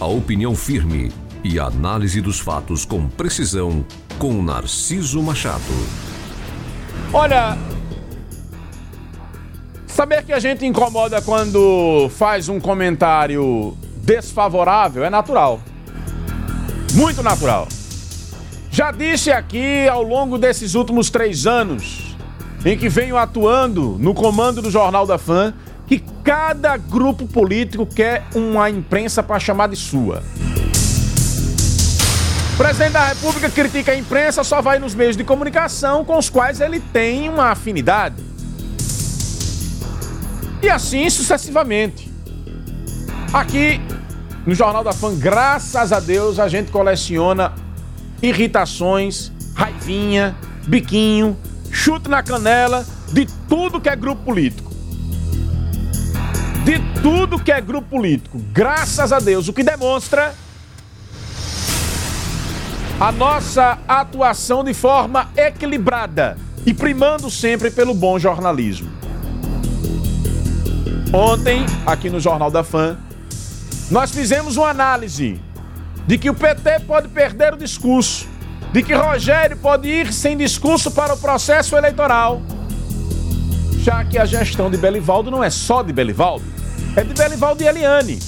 A opinião firme e a análise dos fatos com precisão com Narciso Machado. Olha, saber que a gente incomoda quando faz um comentário desfavorável é natural. Muito natural. Já disse aqui ao longo desses últimos três anos, em que venho atuando no comando do Jornal da Fã, que cada grupo político quer uma imprensa para chamar de sua. O presidente da República critica a imprensa, só vai nos meios de comunicação com os quais ele tem uma afinidade. E assim sucessivamente. Aqui no Jornal da Fã, graças a Deus, a gente coleciona irritações, raivinha, biquinho, chute na canela de tudo que é grupo político. De tudo que é grupo político. Graças a Deus, o que demonstra a nossa atuação de forma equilibrada e primando sempre pelo bom jornalismo. Ontem, aqui no Jornal da Fã, nós fizemos uma análise de que o PT pode perder o discurso, de que Rogério pode ir sem discurso para o processo eleitoral, já que a gestão de Belivaldo não é só de Belivaldo, é de Belivaldo e Eliane,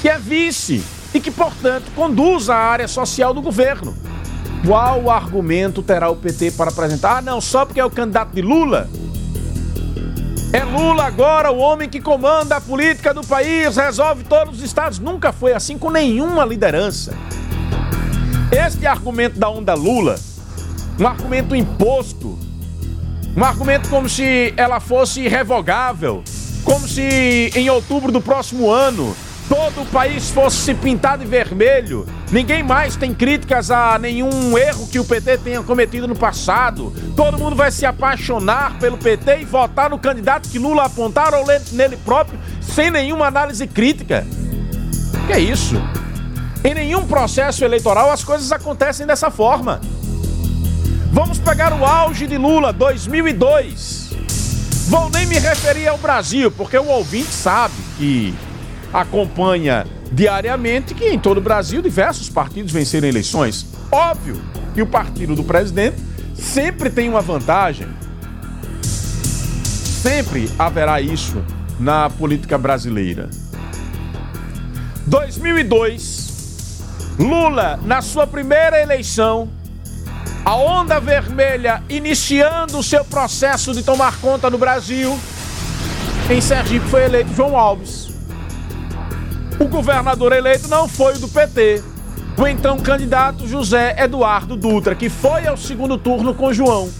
que é vice e que, portanto, conduz a área social do governo. Qual argumento terá o PT para apresentar? Ah, não, só porque é o candidato de Lula? É Lula agora o homem que comanda a política do país, resolve todos os estados. Nunca foi assim com nenhuma liderança. Este argumento da onda Lula, um argumento imposto, um argumento como se ela fosse irrevogável, como se em outubro do próximo ano todo o país fosse se pintar de vermelho. Ninguém mais tem críticas a nenhum erro que o PT tenha cometido no passado. Todo mundo vai se apaixonar pelo PT e votar no candidato que Lula apontar ou nele próprio, sem nenhuma análise crítica. Que é isso? Em nenhum processo eleitoral as coisas acontecem dessa forma. Vamos pegar o auge de Lula, 2002. Vou nem me referir ao Brasil, porque o ouvinte sabe que acompanha diariamente que em todo o Brasil diversos partidos venceram eleições. Óbvio que o partido do presidente sempre tem uma vantagem. Sempre haverá isso na política brasileira. 2002, Lula, na sua primeira eleição, a onda vermelha iniciando o seu processo de tomar conta do Brasil, em Sergipe foi eleito João Alves. O governador eleito não foi o do PT. O então candidato José Eduardo Dutra, que foi ao segundo turno com João.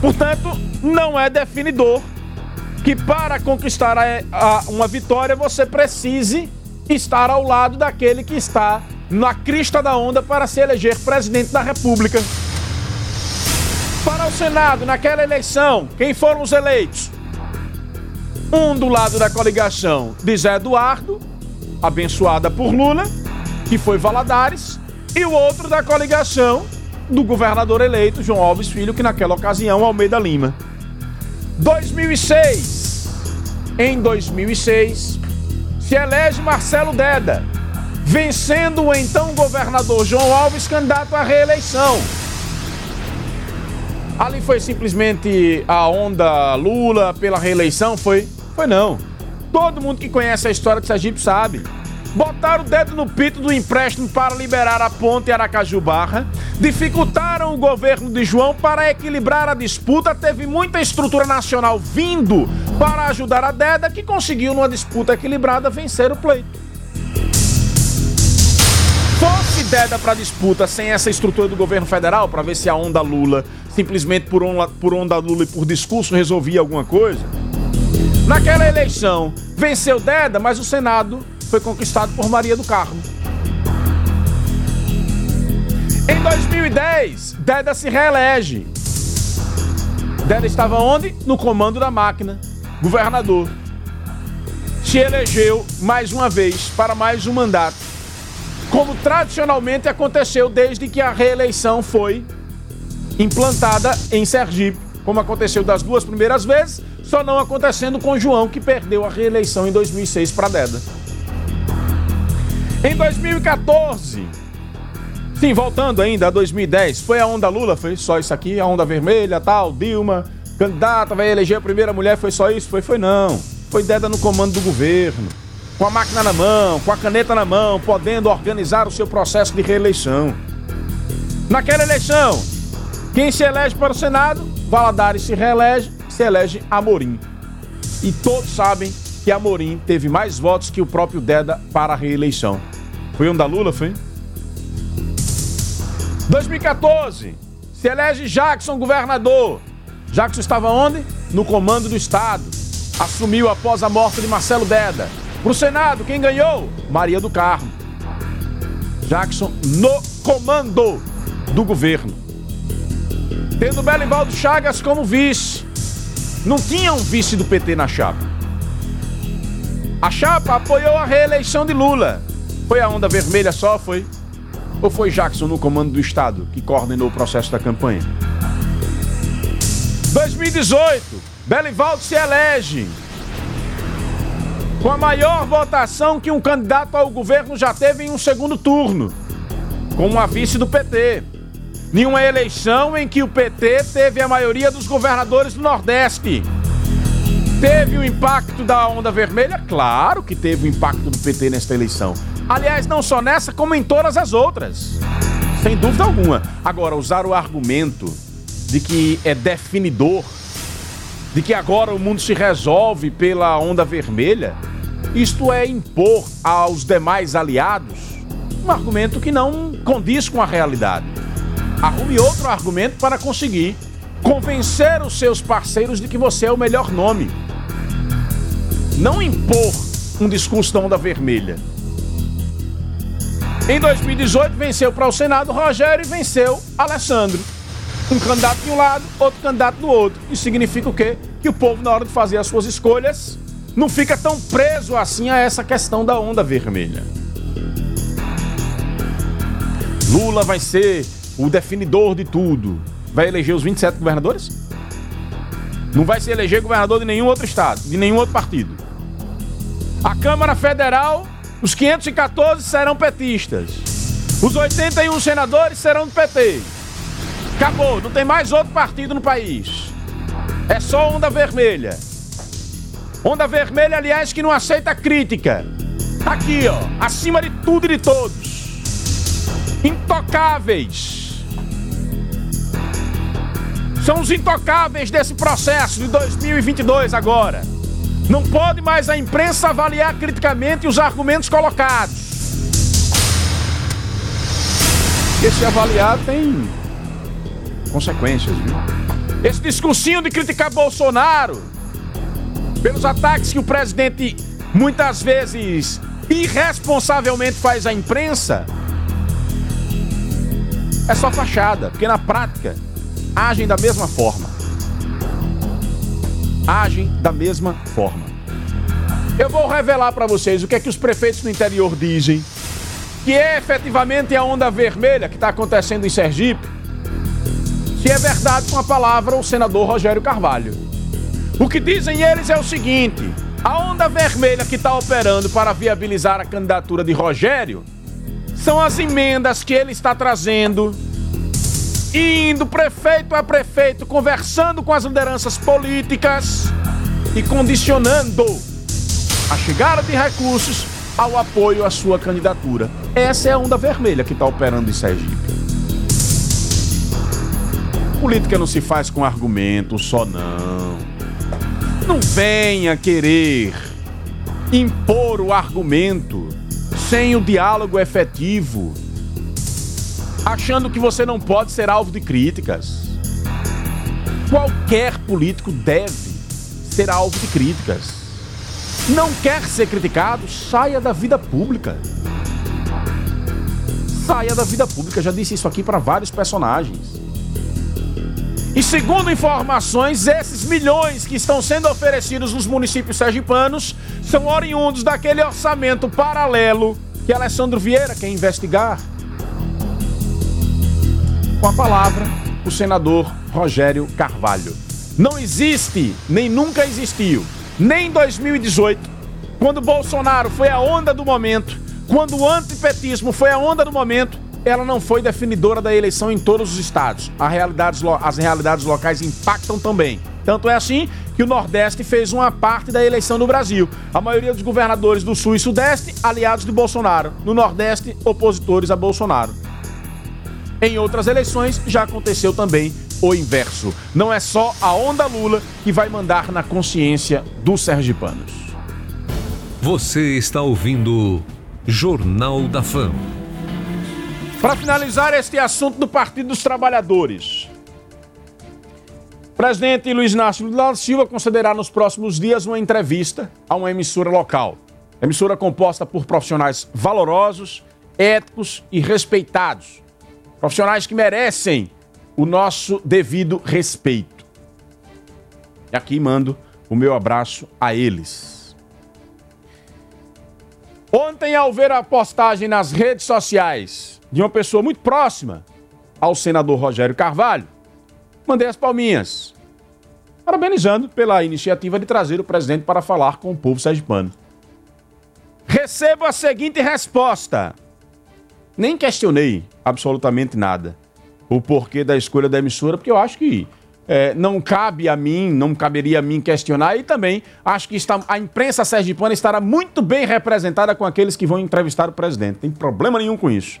Portanto, não é definidor que para conquistar a, a, uma vitória você precise estar ao lado daquele que está na crista da onda para se eleger presidente da República. Para o Senado, naquela eleição, quem foram os eleitos? Um do lado da coligação de Zé Eduardo, abençoada por Lula, que foi Valadares, e o outro da coligação do governador eleito João Alves Filho, que naquela ocasião Almeida Lima. 2006. Em 2006, se elege Marcelo Deda, vencendo o então governador João Alves candidato à reeleição. Ali foi simplesmente a onda Lula pela reeleição, foi foi não. Todo mundo que conhece a história de Sergipe sabe. Botaram o dedo no pito do empréstimo para liberar a ponte Aracaju Barra, dificultaram o governo de João para equilibrar a disputa. Teve muita estrutura nacional vindo para ajudar a Deda, que conseguiu, numa disputa equilibrada, vencer o pleito. Fosse Deda para disputa sem essa estrutura do governo federal, para ver se a onda Lula, simplesmente por onda, por onda Lula e por discurso, resolvia alguma coisa Naquela eleição, venceu Deda, mas o Senado foi conquistado por Maria do Carmo. Em 2010, Deda se reelege. Deda estava onde? No comando da máquina, governador. Se elegeu mais uma vez para mais um mandato, como tradicionalmente aconteceu desde que a reeleição foi implantada em Sergipe, como aconteceu das duas primeiras vezes só não acontecendo com João, que perdeu a reeleição em 2006 para Deda. Em 2014, sim, voltando ainda a 2010, foi a onda Lula, foi só isso aqui, a onda vermelha, tal, Dilma, candidata, vai eleger a primeira mulher, foi só isso? Foi, foi não. Foi Deda no comando do governo, com a máquina na mão, com a caneta na mão, podendo organizar o seu processo de reeleição. Naquela eleição, quem se elege para o Senado, Valadares se reelege, se elege Amorim. E todos sabem que Amorim teve mais votos que o próprio Deda para a reeleição. Foi um da Lula, foi? 2014, se elege Jackson governador. Jackson estava onde? No comando do Estado. Assumiu após a morte de Marcelo Deda. Para o Senado, quem ganhou? Maria do Carmo. Jackson no comando do governo. Tendo Belivaldo Chagas como vice. Não tinha um vice do PT na chapa. A chapa apoiou a reeleição de Lula. Foi a onda vermelha só, foi? Ou foi Jackson no comando do Estado que coordenou o processo da campanha? 2018, Belivaldo se elege com a maior votação que um candidato ao governo já teve em um segundo turno, como a vice do PT. Nenhuma eleição em que o PT teve a maioria dos governadores do Nordeste. Teve o impacto da onda vermelha? Claro que teve o impacto do PT nesta eleição. Aliás, não só nessa, como em todas as outras. Sem dúvida alguma. Agora, usar o argumento de que é definidor, de que agora o mundo se resolve pela onda vermelha, isto é impor aos demais aliados um argumento que não condiz com a realidade. Arrume outro argumento para conseguir convencer os seus parceiros de que você é o melhor nome não impor um discurso da onda vermelha. Em 2018 venceu para o Senado Rogério e venceu Alessandro. Um candidato de um lado, outro candidato do outro. Isso significa o quê? Que o povo, na hora de fazer as suas escolhas, não fica tão preso assim a essa questão da onda vermelha. Lula vai ser o definidor de tudo. Vai eleger os 27 governadores? Não vai se eleger governador de nenhum outro estado, de nenhum outro partido. A Câmara Federal, os 514 serão petistas. Os 81 senadores serão do PT. Acabou, não tem mais outro partido no país. É só onda vermelha. Onda vermelha, aliás, que não aceita crítica. Aqui, ó, acima de tudo e de todos. Intocáveis. São os intocáveis desse processo de 2022 agora. Não pode mais a imprensa avaliar criticamente os argumentos colocados. Esse avaliar tem consequências, viu? Esse discursinho de criticar Bolsonaro pelos ataques que o presidente muitas vezes irresponsavelmente faz à imprensa é só fachada, porque na prática agem da mesma forma agem da mesma forma. Eu vou revelar para vocês o que é que os prefeitos no interior dizem, que é efetivamente a onda vermelha que está acontecendo em Sergipe, se é verdade com a palavra o senador Rogério Carvalho. O que dizem eles é o seguinte: a onda vermelha que está operando para viabilizar a candidatura de Rogério são as emendas que ele está trazendo indo prefeito a prefeito, conversando com as lideranças políticas e condicionando a chegada de recursos ao apoio à sua candidatura. Essa é a onda vermelha que está operando em Sergipe. Política não se faz com argumento só, não. Não venha querer impor o argumento sem o diálogo efetivo achando que você não pode ser alvo de críticas. Qualquer político deve ser alvo de críticas. Não quer ser criticado? Saia da vida pública. Saia da vida pública. Já disse isso aqui para vários personagens. E segundo informações, esses milhões que estão sendo oferecidos nos municípios sergipanos são oriundos daquele orçamento paralelo que Alessandro Vieira quer investigar com a palavra o senador Rogério Carvalho. Não existe, nem nunca existiu, nem em 2018, quando Bolsonaro foi a onda do momento, Quando o antipetismo foi a onda do momento, ela não foi definidora da eleição em todos os estados. As realidades locais impactam também. Tanto é assim que o Nordeste fez uma parte da eleição no Brasil. A maioria dos governadores do Sul e Sudeste, aliados de Bolsonaro. No Nordeste, opositores a Bolsonaro. Em outras eleições, já aconteceu também o inverso. Não é só a onda Lula que vai mandar na consciência dos sergipanos. Você está ouvindo Jornal da Fama. Para finalizar este assunto do Partido dos Trabalhadores. O presidente Luiz Inácio Lula da Silva concederá nos próximos dias uma entrevista a uma emissora local. Emissora composta por profissionais valorosos, éticos e respeitados. Profissionais que merecem o nosso devido respeito. E aqui mando o meu abraço a eles. Ontem, ao ver a postagem nas redes sociais de uma pessoa muito próxima ao senador Rogério Carvalho, mandei as palminhas, parabenizando pela iniciativa de trazer o presidente para falar com o povo sergipano. Recebo a seguinte resposta. Nem questionei absolutamente nada o porquê da escolha da emissora, porque eu acho que é, não cabe a mim, não caberia a mim questionar, e também acho que está, a imprensa sergipana estará muito bem representada com aqueles que vão entrevistar o presidente. Tem problema nenhum com isso.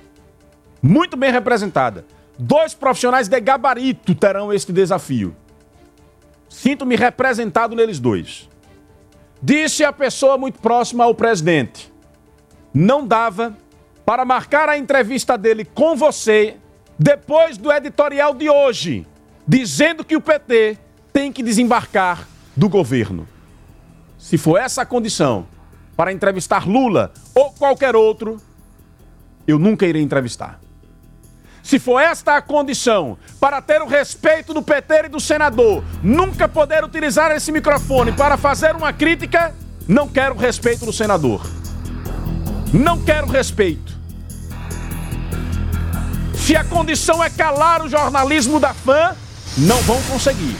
Muito bem representada. Dois profissionais de gabarito terão este desafio. Sinto-me representado neles dois. Disse a pessoa muito próxima ao presidente: não dava para marcar a entrevista dele com você depois do editorial de hoje, dizendo que o PT tem que desembarcar do governo. Se for essa a condição para entrevistar Lula ou qualquer outro, eu nunca irei entrevistar. Se for esta a condição para ter o respeito do PT e do senador, nunca poder utilizar esse microfone para fazer uma crítica, não quero respeito do senador. Não quero respeito. Se a condição é calar o jornalismo da fã, não vão conseguir.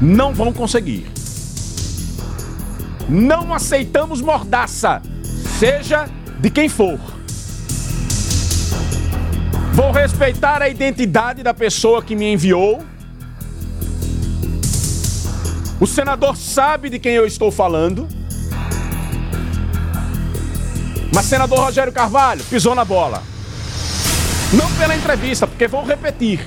Não vão conseguir. Não aceitamos mordaça, seja de quem for. Vou respeitar a identidade da pessoa que me enviou. O senador sabe de quem eu estou falando. Mas senador Rogério Carvalho pisou na bola. Não pela entrevista, porque vou repetir.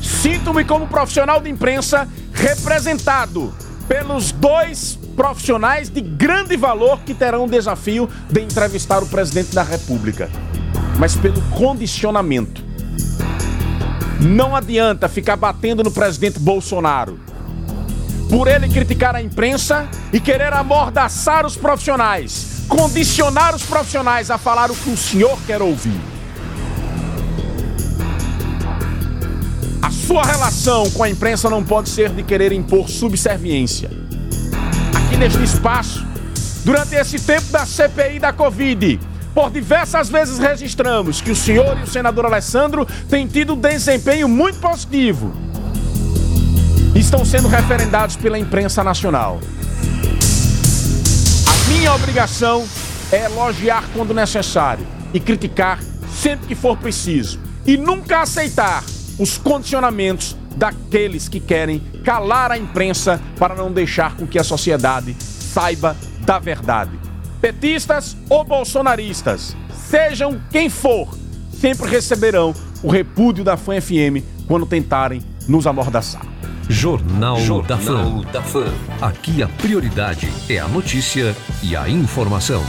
Sinto-me como profissional de imprensa representado pelos dois profissionais de grande valor que terão o desafio de entrevistar o presidente da República. Mas pelo condicionamento. Não adianta ficar batendo no presidente Bolsonaro. Por ele criticar a imprensa e querer amordaçar os profissionais condicionar os profissionais a falar o que o senhor quer ouvir. A sua relação com a imprensa não pode ser de querer impor subserviência. Aqui neste espaço, durante esse tempo da CPI da Covid, por diversas vezes registramos que o senhor e o senador Alessandro têm tido desempenho muito positivo. Estão sendo referendados pela imprensa nacional. Minha obrigação é elogiar quando necessário e criticar sempre que for preciso. E nunca aceitar os condicionamentos daqueles que querem calar a imprensa para não deixar com que a sociedade saiba da verdade. Petistas ou bolsonaristas, sejam quem for, sempre receberão o repúdio da Fã FM quando tentarem nos amordaçar. Jornal, Jornal da, Fã. da Fã. Aqui a prioridade é a notícia e a informação.